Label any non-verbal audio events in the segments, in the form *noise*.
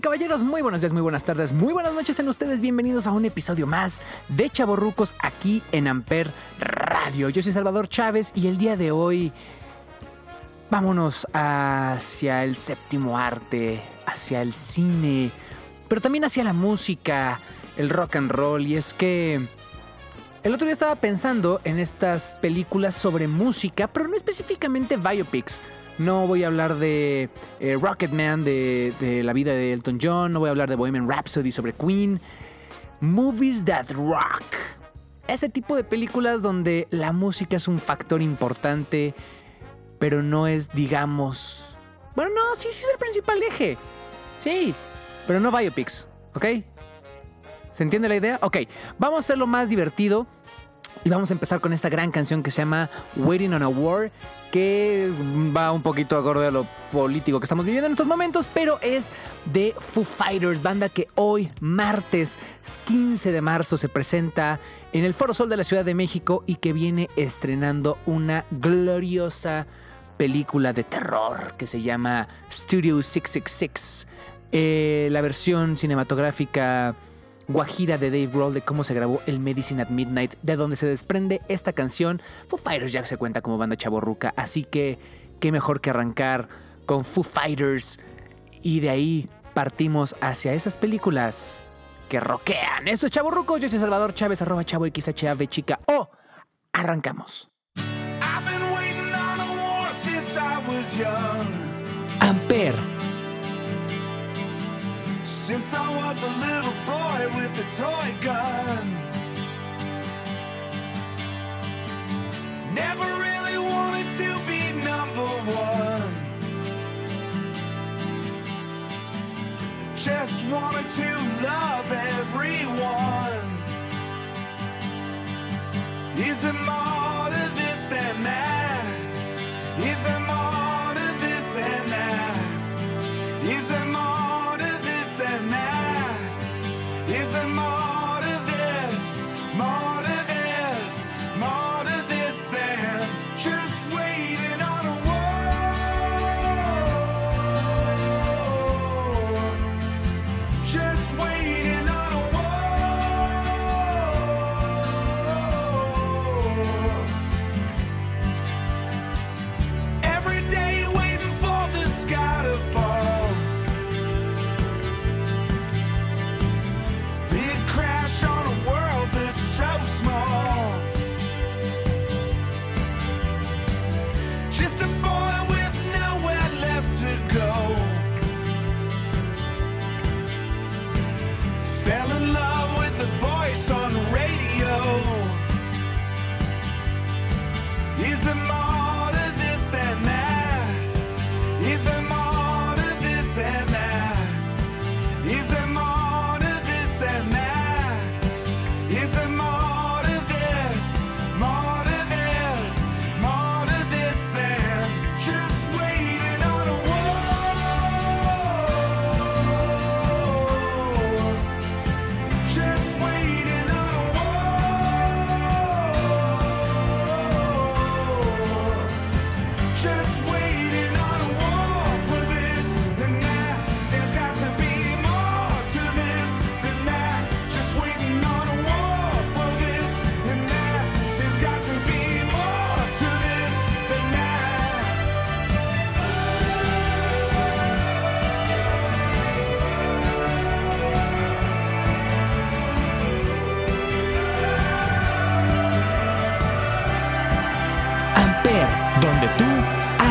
Caballeros, muy buenos días, muy buenas tardes, muy buenas noches en ustedes. Bienvenidos a un episodio más de Chaborrucos aquí en Amper Radio. Yo soy Salvador Chávez y el día de hoy vámonos hacia el séptimo arte, hacia el cine, pero también hacia la música, el rock and roll. Y es que el otro día estaba pensando en estas películas sobre música, pero no específicamente biopics. No voy a hablar de eh, Rocketman, de, de la vida de Elton John, no voy a hablar de Bohemian Rhapsody sobre Queen. Movies that rock. Ese tipo de películas donde la música es un factor importante, pero no es, digamos... Bueno, no, sí, sí es el principal eje. Sí, pero no biopics, ¿ok? ¿Se entiende la idea? Ok, vamos a hacerlo más divertido. Y vamos a empezar con esta gran canción que se llama Waiting on a War, que va un poquito acorde a lo político que estamos viviendo en estos momentos, pero es de Foo Fighters, banda que hoy, martes 15 de marzo, se presenta en el Foro Sol de la Ciudad de México y que viene estrenando una gloriosa película de terror que se llama Studio 666. Eh, la versión cinematográfica guajira de Dave Grohl de cómo se grabó el Medicine at Midnight, de donde se desprende esta canción. Foo Fighters ya se cuenta como banda chaborruca, así que qué mejor que arrancar con Foo Fighters y de ahí partimos hacia esas películas que rockean. Esto es Chaborruco, yo soy Salvador Chávez, arroba chavo XHAV chica. ¡Oh! Arrancamos. I've Since I was a little boy with a toy gun. Never really wanted to be number one. Just wanted to love everyone. Is it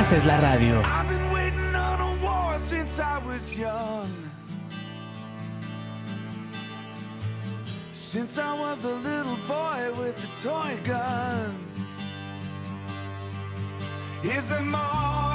haces la radio. I've been waiting on a war since I was young. Since I was a little boy with a toy gun. Is there more to this? More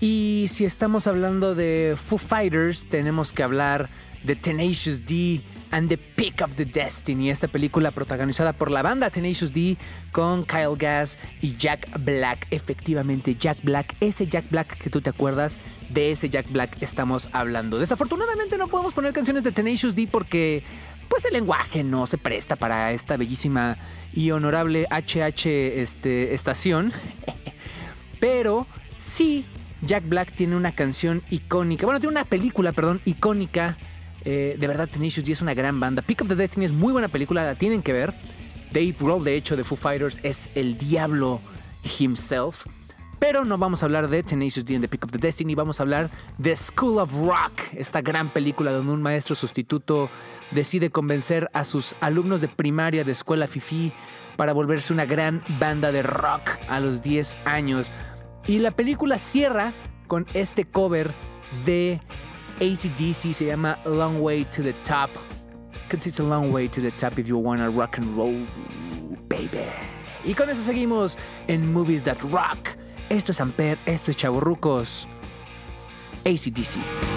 si estamos hablando de Foo Fighters, tenemos que hablar de Tenacious D and the Pick of the Destiny, esta película protagonizada por la banda Tenacious D con Kyle Gass y Jack Black. Efectivamente, Jack Black, ese Jack Black que tú te acuerdas, de ese Jack Black estamos hablando. Desafortunadamente no podemos poner canciones de Tenacious D porque pues el lenguaje no se presta para esta bellísima y honorable HH este, estación. *laughs* Pero sí, Jack Black tiene una canción icónica, bueno, tiene una película, perdón, icónica. Eh, de verdad, Tenacious D es una gran banda. Pick of the Destiny es muy buena película, la tienen que ver. Dave Grohl, de hecho, de Foo Fighters, es el diablo himself. Pero no vamos a hablar de Tenacious D and the Pick of the Destiny, vamos a hablar de School of Rock, esta gran película donde un maestro sustituto decide convencer a sus alumnos de primaria de escuela Fifi para volverse una gran banda de rock a los 10 años. Y la película cierra con este cover de ACDC, se llama Long Way to the Top. Cause it's a long way to the top if you wanna rock and roll, baby. Y con eso seguimos en Movies That Rock. Esto es Amper, esto es Chavorrucos. ACDC.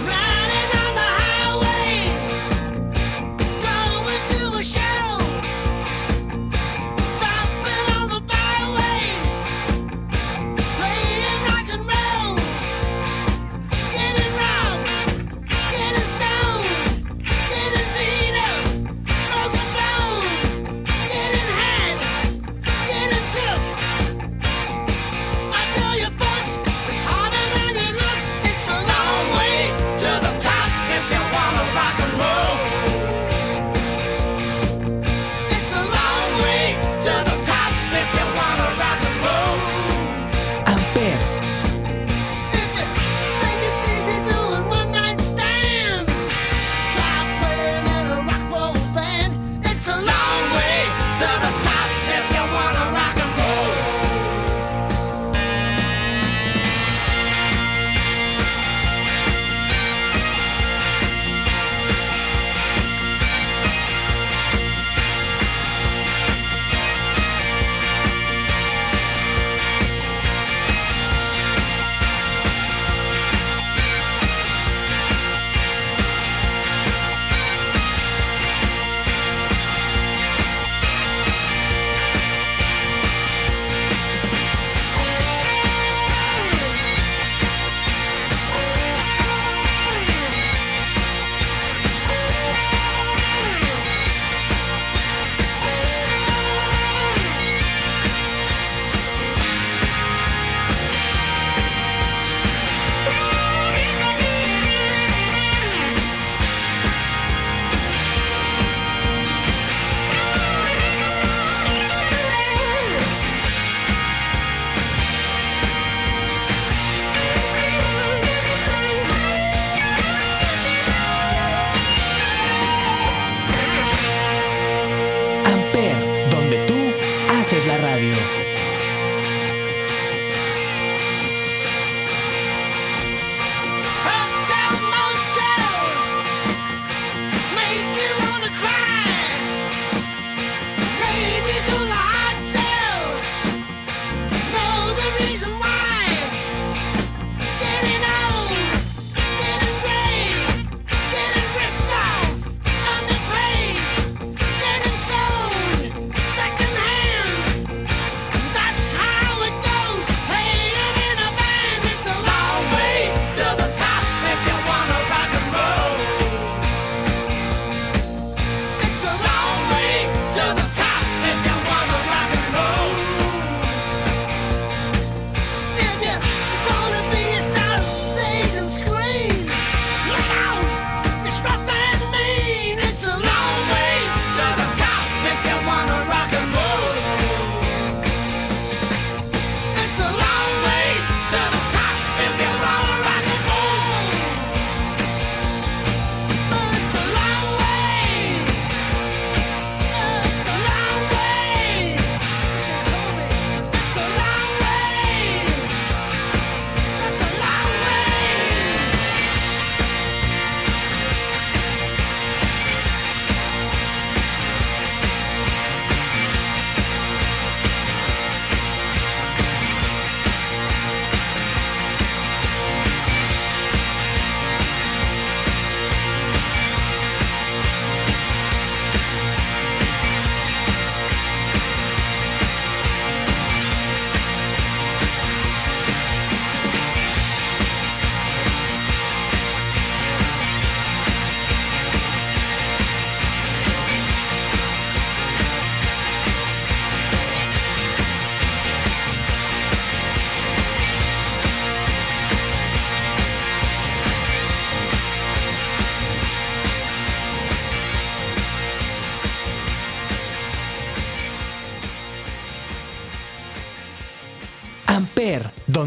out of time.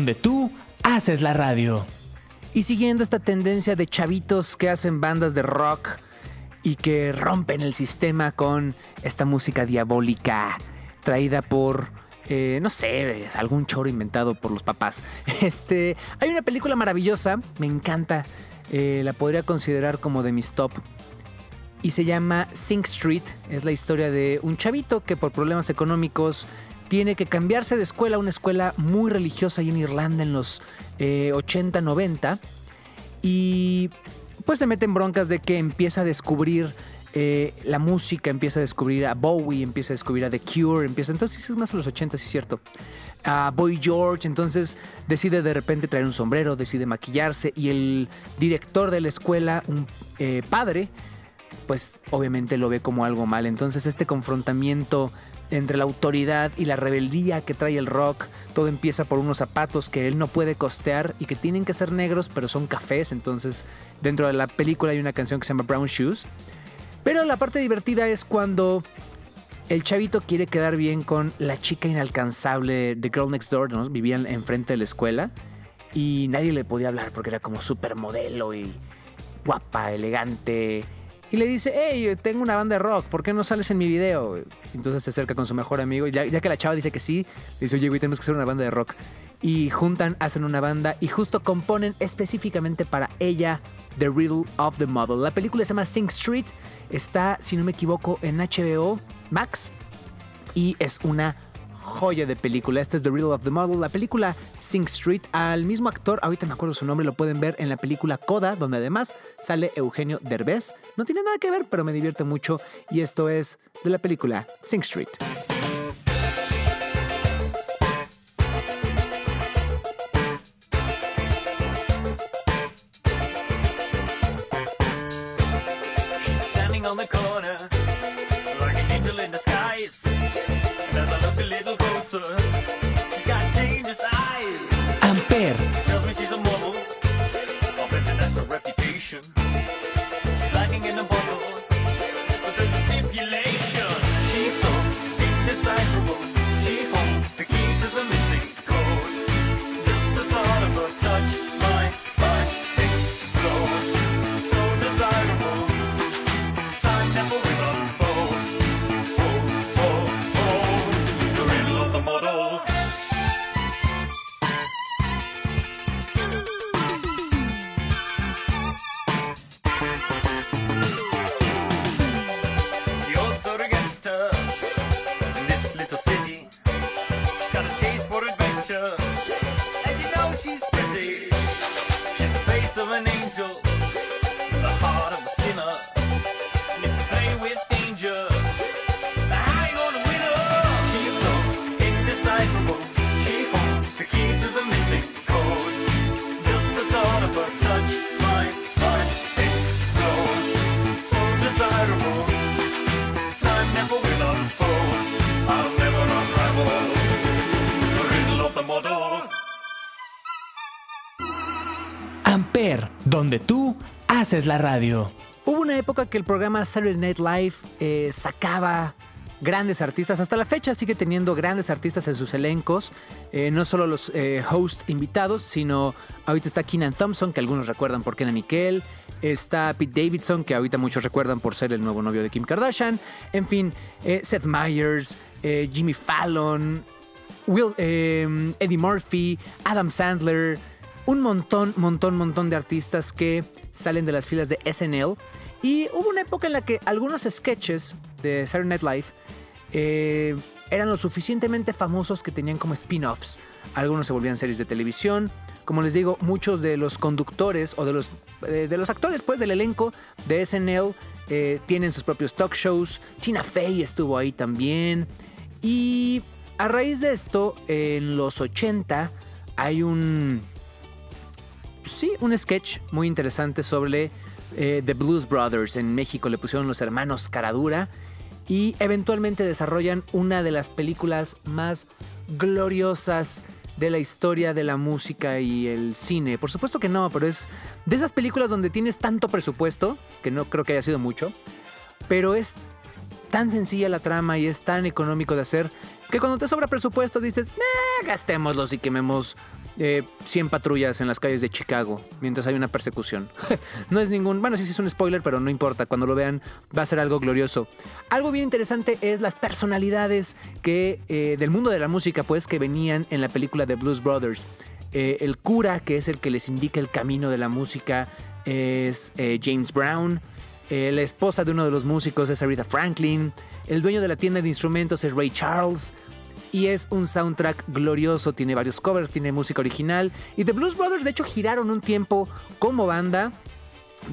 Donde tú haces la radio. Y siguiendo esta tendencia de chavitos que hacen bandas de rock y que rompen el sistema con esta música diabólica traída por, eh, no sé, algún choro inventado por los papás. *laughs* Este, hay una película maravillosa, me encanta, eh, la podría considerar como de mis top. Y se llama Sing Street. Es la historia de un chavito que por problemas económicos tiene que cambiarse de escuela a una escuela muy religiosa ahí en Irlanda en los eh, 80, 90. Y pues se mete en broncas de que empieza a descubrir eh, la música, empieza a descubrir a Bowie, empieza a descubrir a The Cure, empieza entonces es más a los 80, sí es cierto. A Boy George, entonces decide de repente traer un sombrero, decide maquillarse y el director de la escuela, un eh, padre, pues obviamente lo ve como algo mal. Entonces este confrontamiento entre la autoridad y la rebeldía que trae el rock, todo empieza por unos zapatos que él no puede costear y que tienen que ser negros, pero son cafés. Entonces dentro de la película hay una canción que se llama Brown Shoes. Pero la parte divertida es cuando el chavito quiere quedar bien con la chica inalcanzable de Girl Next Door, ¿no? Vivían enfrente de la escuela y nadie le podía hablar porque era como supermodelo y guapa, elegante. Y le dice, hey, tengo una banda de rock, ¿por qué no sales en mi video? Entonces se acerca con su mejor amigo y ya, que la chava dice que sí, dice, oye, güey, tenemos que hacer una banda de rock. Y juntan, hacen una banda y justo componen específicamente para ella The Riddle of the Model. La película se llama Sing Street, está, si no me equivoco, en HBO Max y es una joya de película. Esta es The Riddle of the Model, la película Sing Street. Al mismo actor, ahorita me acuerdo su nombre, lo pueden ver en la película Coda, donde además sale Eugenio Derbez. No tiene nada que ver, pero me divierte mucho. Y esto es de la película Sing Street. Haces la radio. Hubo una época que el programa Saturday Night Live eh, sacaba grandes artistas. Hasta la fecha sigue teniendo grandes artistas en sus elencos. Eh, no solo los eh, host invitados, sino ahorita está Keenan Thompson, que algunos recuerdan por Kenan Nickel. Está Pete Davidson, que ahorita muchos recuerdan por ser el nuevo novio de Kim Kardashian. En fin, eh, Seth Meyers, Jimmy Fallon, Will, Eddie Murphy, Adam Sandler, un montón, montón, montón de artistas que salen de las filas de SNL. Y hubo una época en la que algunos sketches de Saturday Night Live eh, eran lo suficientemente famosos que tenían como spin-offs. Algunos se volvían series de televisión. Como les digo, muchos de los conductores o de los, eh, de los actores pues, del elenco de SNL eh, tienen sus propios talk shows. Tina Fey estuvo ahí también. Y a raíz de esto, en los 80 hay un... Sí, un sketch muy interesante sobre eh, The Blues Brothers. En México le pusieron los hermanos Caradura y eventualmente desarrollan una de las películas más gloriosas de la historia de la música y el cine. Por supuesto que no, pero es de esas películas donde tienes tanto presupuesto, que no creo que haya sido mucho, pero es tan sencilla la trama y es tan económico de hacer que cuando te sobra presupuesto dices, "Eh, gastémoslos y quememos eh, 100 patrullas en las calles de Chicago mientras hay una persecución. *laughs* no es ningún, bueno, sí, sí es un spoiler, pero no importa, cuando lo vean va a ser algo glorioso. Algo bien interesante es las personalidades que, eh, del mundo de la música, pues, que venían en la película de Blues Brothers. Eh, el cura, que es el que les indica el camino de la música, es eh, James Brown. La esposa de uno de los músicos es Aretha Franklin. El dueño de la tienda de instrumentos es Ray Charles. Y es un soundtrack glorioso, tiene varios covers, tiene música original. Y The Blues Brothers, de hecho, giraron un tiempo como banda.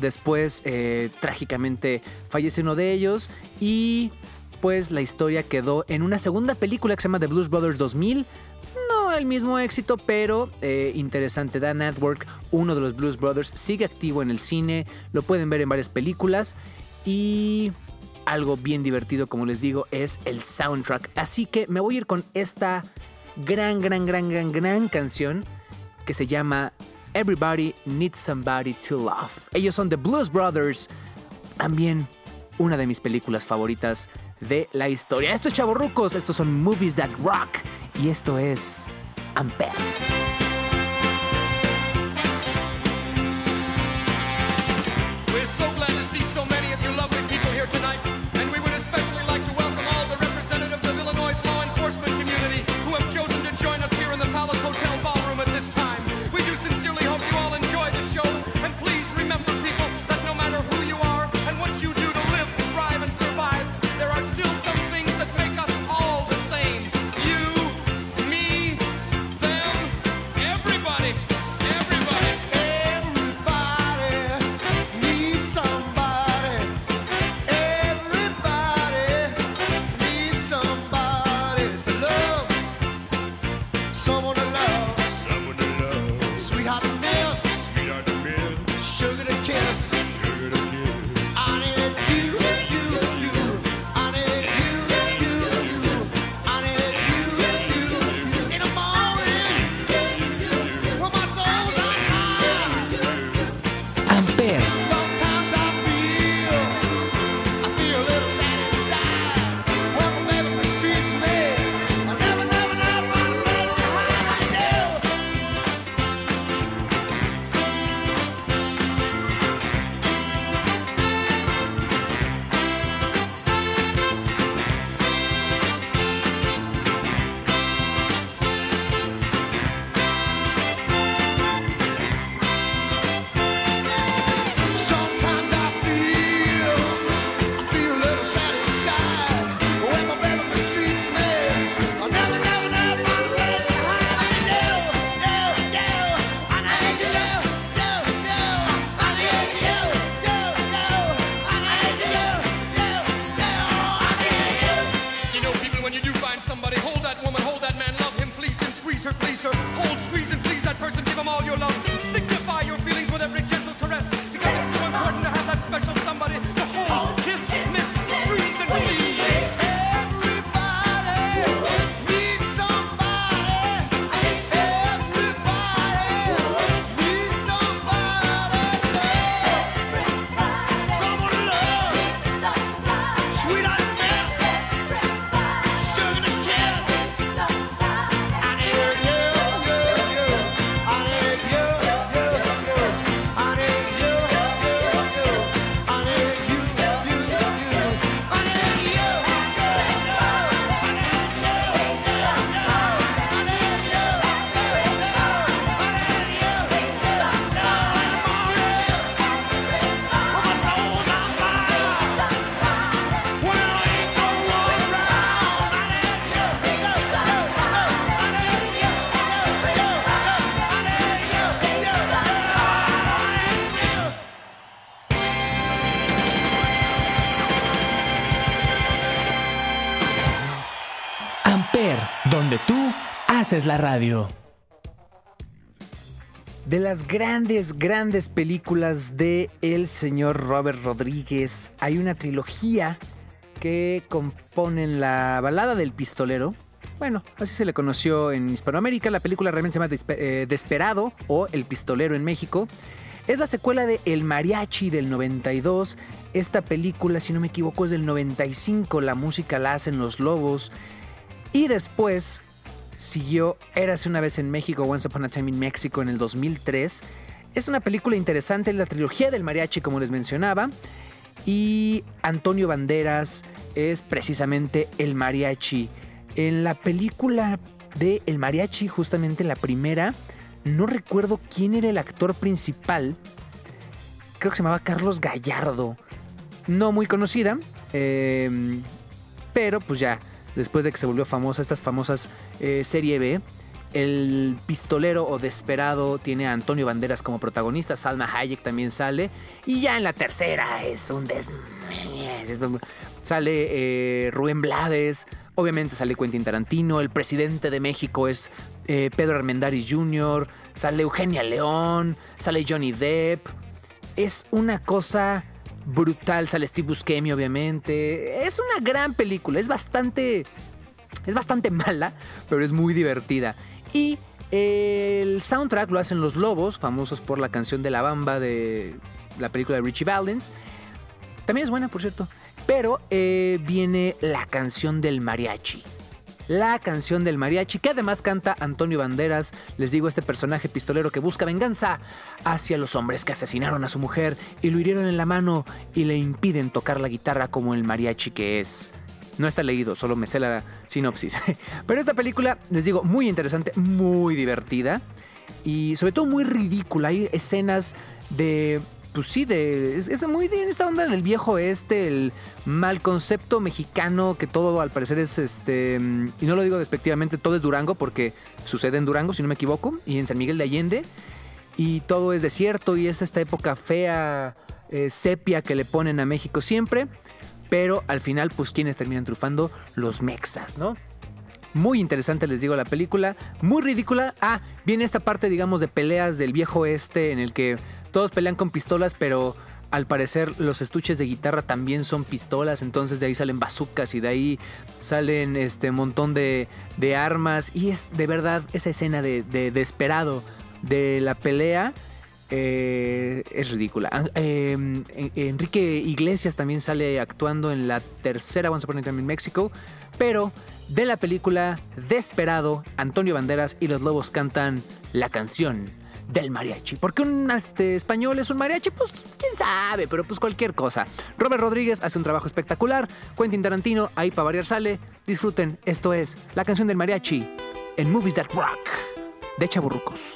Después, eh, trágicamente, fallece uno de ellos. Y pues la historia quedó en una segunda película que se llama The Blues Brothers 2000. El mismo éxito, pero eh, interesante. Dan Network, uno de los Blues Brothers, sigue activo en el cine. Lo pueden ver en varias películas. Y algo bien divertido, como les digo, es el soundtrack. Así que me voy a ir con esta gran, gran, gran, gran, gran canción que se llama Everybody Needs Somebody to Love. Ellos son The Blues Brothers. También una de mis películas favoritas de la historia. Esto es Chavorrucos, estos son Movies That Rock y esto es I'm back. Haces la radio. De las grandes, grandes películas de el señor Robert Rodríguez, hay una trilogía que componen la balada del pistolero. Bueno, así se le conoció en Hispanoamérica. La película realmente se llama eh, Desperado o El Pistolero en México. Es la secuela de El Mariachi del 92. Esta película, si no me equivoco, es del 95. La música la hacen los lobos. Y después siguió Érase una vez en México, Once Upon a Time in Mexico en el 2003. Es una película interesante, la trilogía del mariachi, como les mencionaba. Y Antonio Banderas es precisamente el mariachi. En la película de El mariachi, justamente la primera, no recuerdo quién era el actor principal. Creo que se llamaba Carlos Gallardo. No muy conocida. eh, pero pues ya, después de que se volvió famosa, estas famosas eh, serie B, el pistolero o desesperado tiene a Antonio Banderas como protagonista, Salma Hayek también sale, y ya en la tercera es un des... Sale eh, Rubén Blades, obviamente sale Quentin Tarantino, el presidente de México es eh, Pedro Armendáriz Jr., sale Eugenia León, sale Johnny Depp. Es una cosa brutal, sale Steve Buscemi obviamente. Es una gran película, es bastante es bastante *laughs* mala, pero es muy divertida. Y el soundtrack lo hacen Los Lobos, famosos por la canción de La Bamba de la película de Richie Valens. También es buena, por cierto. Pero eh, viene la canción del mariachi. La canción del mariachi, que además canta Antonio Banderas, les digo, este personaje pistolero que busca venganza hacia los hombres que asesinaron a su mujer y lo hirieron en la mano y le impiden tocar la guitarra como el mariachi que es. No está leído, solo me sé la sinopsis. *laughs* Pero esta película, les digo, muy interesante, muy divertida y sobre todo muy ridícula. Hay escenas de. Pues sí, de. Es, muy de esta onda del viejo este, el mal concepto mexicano, que todo al parecer es este. Y no lo digo despectivamente, todo es Durango, porque sucede en Durango, si no me equivoco, y en San Miguel de Allende. Y todo es desierto y es esta época fea, eh, sepia que le ponen a México siempre. Pero al final, pues, ¿quiénes terminan trufando? Los mexas, ¿no? Muy interesante, les digo, la película. Muy ridícula. Ah, viene esta parte, digamos, de peleas del viejo este, en el que todos pelean con pistolas, pero al parecer los estuches de guitarra también son pistolas. Entonces de ahí salen bazucas y de ahí salen este montón de, de armas. Y es de verdad esa escena de, de desesperado de la pelea. Eh, es ridícula. Ah, en- Enrique Iglesias también sale actuando en la tercera Once Upon a Time in Mexico, pero de la película Desperado, Antonio Banderas y los Lobos cantan la canción del mariachi. ¿Por qué un este, español es un mariachi? Pues quién sabe, pero pues cualquier cosa. Robert Rodríguez hace un trabajo espectacular. Quentin Tarantino, ahí para variar sale. Disfruten, esto es la canción del mariachi en Movies That Rock de Chaburrucos.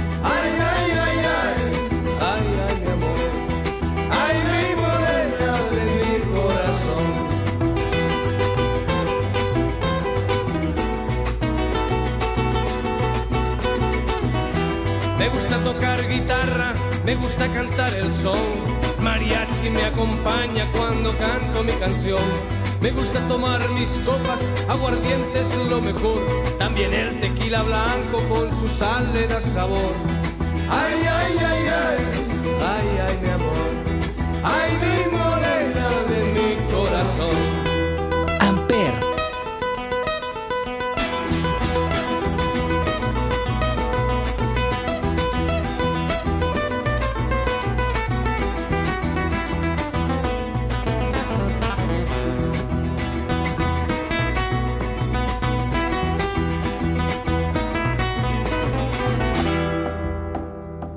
Me gusta cantar el son. Mariachi me acompaña cuando canto mi canción. Me gusta tomar mis copas, aguardiente es lo mejor. También el tequila blanco con su sal le da sabor. Ay, ay, ay, ay, ay, ay, mi amor. Ay, mi morena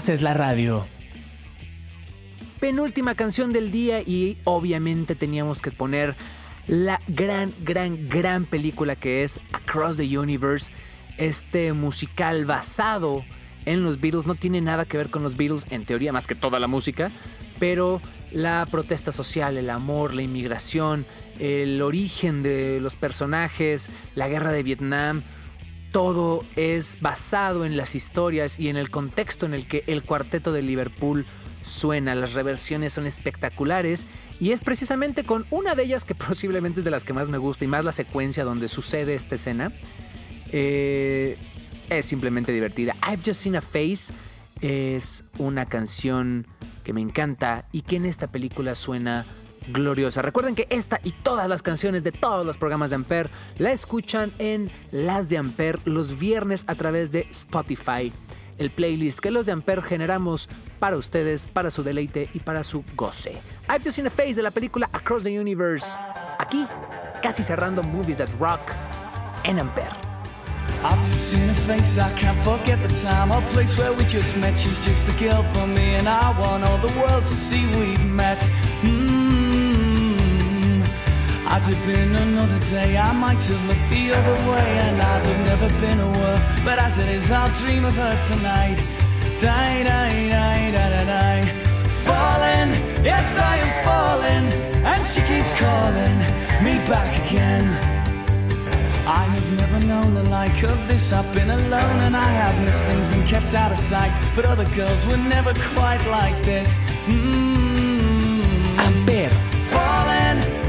haces la radio. penúltima canción del día y obviamente teníamos que poner la gran, gran, gran película que es Across the Universe, este musical basado en los Beatles. No tiene nada que ver con los Beatles en teoría, más que toda la música, pero la protesta social, el amor, la inmigración, el origen de los personajes, la guerra de Vietnam, todo es basado en las historias y en el contexto en el que el cuarteto de Liverpool suena. Las reversiones son espectaculares y es precisamente con una de ellas que *laughs* posiblemente es de las que más me gusta y más la secuencia donde sucede esta escena. Eh, es simplemente divertida. I've Just Seen a Face es una canción que me encanta y que en esta película suena gloriosa. Recuerden que esta y todas las canciones de todos los programas de Ampere la escuchan en Las de Ampere los viernes a través de Spotify. El playlist que los de Ampere generamos para ustedes, para su deleite y para su goce. I've Just Seen a Face de la película Across the Universe. Aquí, casi cerrando Movies That Rock en Ampere. I've just seen her face, I can't forget the time or place where we just met. She's just a girl for me, and I want all the world to see we've met. Mm. I'd have been another day, I might have looked the other way, and I'd have never been aware. But as it is, I'll dream of her tonight. Die, die, die, die, die, die. Falling, yes, I am falling, and she keeps calling me back again. I have never known the like of this. I've been alone and I have missed things and kept out of sight. But other girls were never quite like this. Mm. Amper, Falling,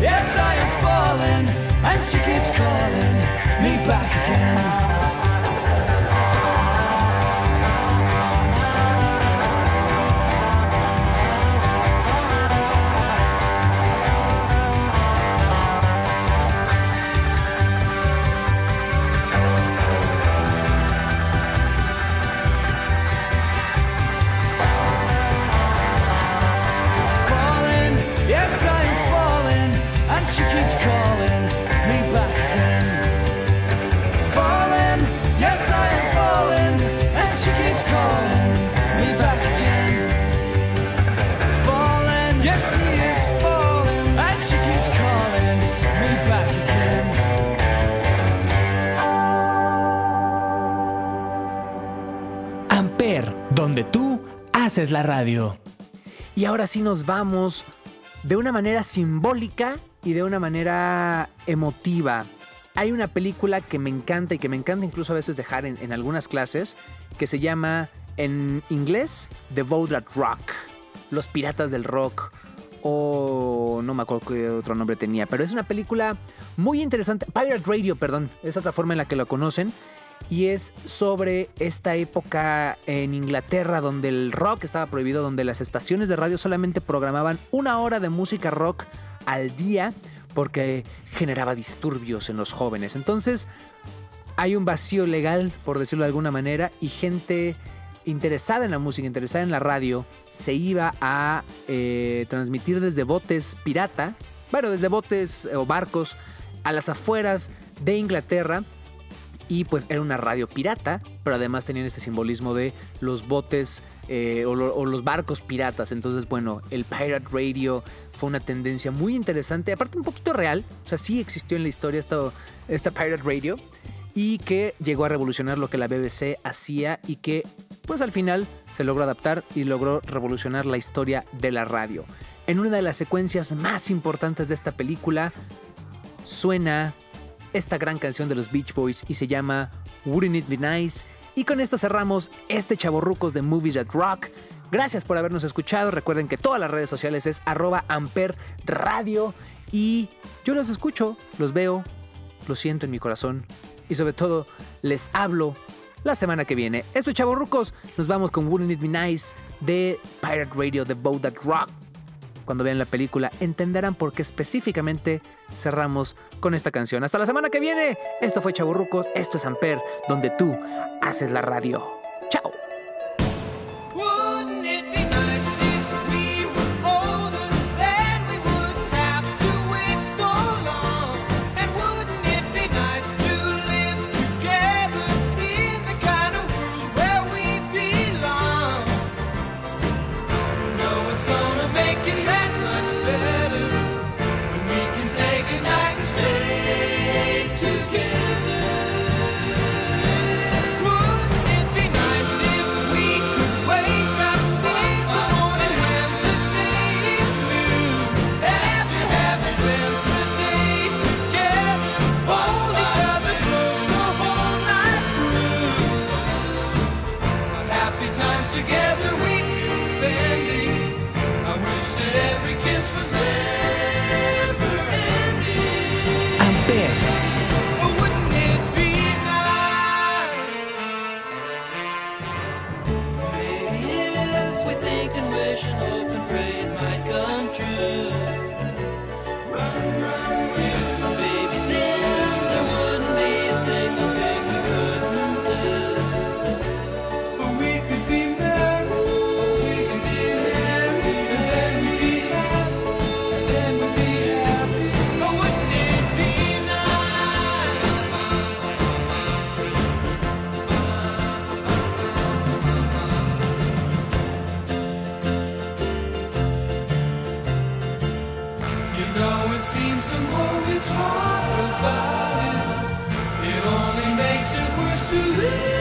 yes, I am falling. And she keeps calling me back again. Radio. Y ahora sí nos vamos de una manera simbólica y de una manera emotiva. Hay una película que me encanta y que me encanta incluso a veces dejar en, algunas clases que se llama en inglés The That Rock, Los Piratas del Rock o no me acuerdo qué otro nombre tenía, pero es una película muy interesante, Pirate Radio, perdón, es otra forma en la que lo conocen y es sobre esta época en Inglaterra donde el rock estaba prohibido, donde las estaciones de radio solamente programaban una hora de música rock al día porque generaba disturbios en los jóvenes. Entonces hay un vacío legal, por decirlo de alguna manera, y gente interesada en la música, interesada en la radio, se iba a eh, transmitir desde botes pirata, bueno, desde botes eh, o barcos a las afueras de Inglaterra y pues era una radio pirata, pero además tenían ese simbolismo de los botes eh, o, o los barcos piratas. Entonces, bueno, el Pirate Radio fue una tendencia muy interesante, aparte un poquito real, o sea, sí existió en la historia esto, esta Pirate Radio y que llegó a revolucionar lo que la BBC hacía y que pues al final se logró adaptar y logró revolucionar la historia de la radio. En una de las secuencias más importantes de esta película suena esta gran canción de los Beach Boys y se llama Wouldn't It Be Nice. Y con esto cerramos este chaborrucos de Movies That Rock. Gracias por habernos escuchado. Recuerden que todas las redes sociales es arroba amper radio. Y yo los escucho, los veo, los siento en mi corazón. Y sobre todo, les hablo la semana que viene. Esto es. Nos vamos con Wouldn't It Be Nice de Pirate Radio, The Boat That Rock cuando vean la película entenderán por qué específicamente cerramos con esta canción. Hasta la semana que viene. Esto fue Chaburrucos, esto es Amper, donde tú haces la radio. talk about it. It only makes it worse to live.